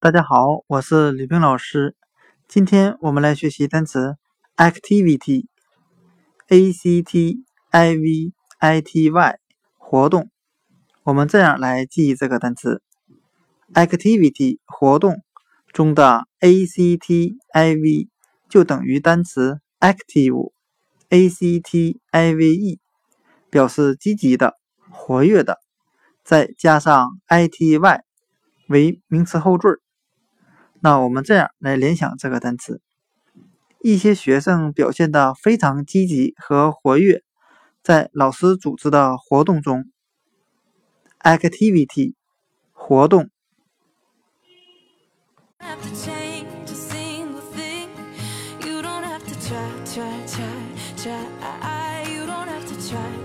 大家好，我是李冰老师。今天我们来学习单词 activity，a c t i v i t y，活动。我们这样来记忆这个单词：activity 活动中的 a c t i v 就等于单词 active，a c t i v e，表示积极的、活跃的，再加上 i t y 为名词后缀。那我们这样来联想这个单词：一些学生表现得非常积极和活跃，在老师组织的活动中，activity 活动。try try try try. You don't have to try.